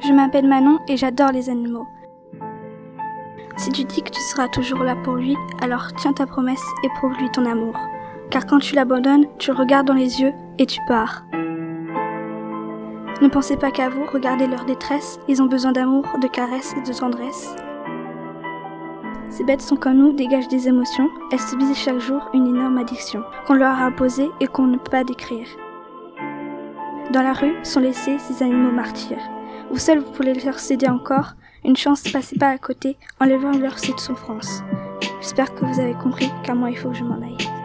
Je m'appelle Manon et j'adore les animaux. Si tu dis que tu seras toujours là pour lui, alors tiens ta promesse et prouve-lui ton amour. Car quand tu l'abandonnes, tu le regardes dans les yeux et tu pars. Ne pensez pas qu'à vous, regardez leur détresse, ils ont besoin d'amour, de caresses et de tendresse. Ces bêtes sont comme nous, dégagent des émotions, elles subissent chaque jour une énorme addiction, qu'on leur a imposée et qu'on ne peut pas décrire. Dans la rue sont laissés ces animaux martyrs. Vous seuls vous pouvez leur céder encore, une chance passez pas à côté, enlevant leur de souffrance. J'espère que vous avez compris, car moi il faut que je m'en aille.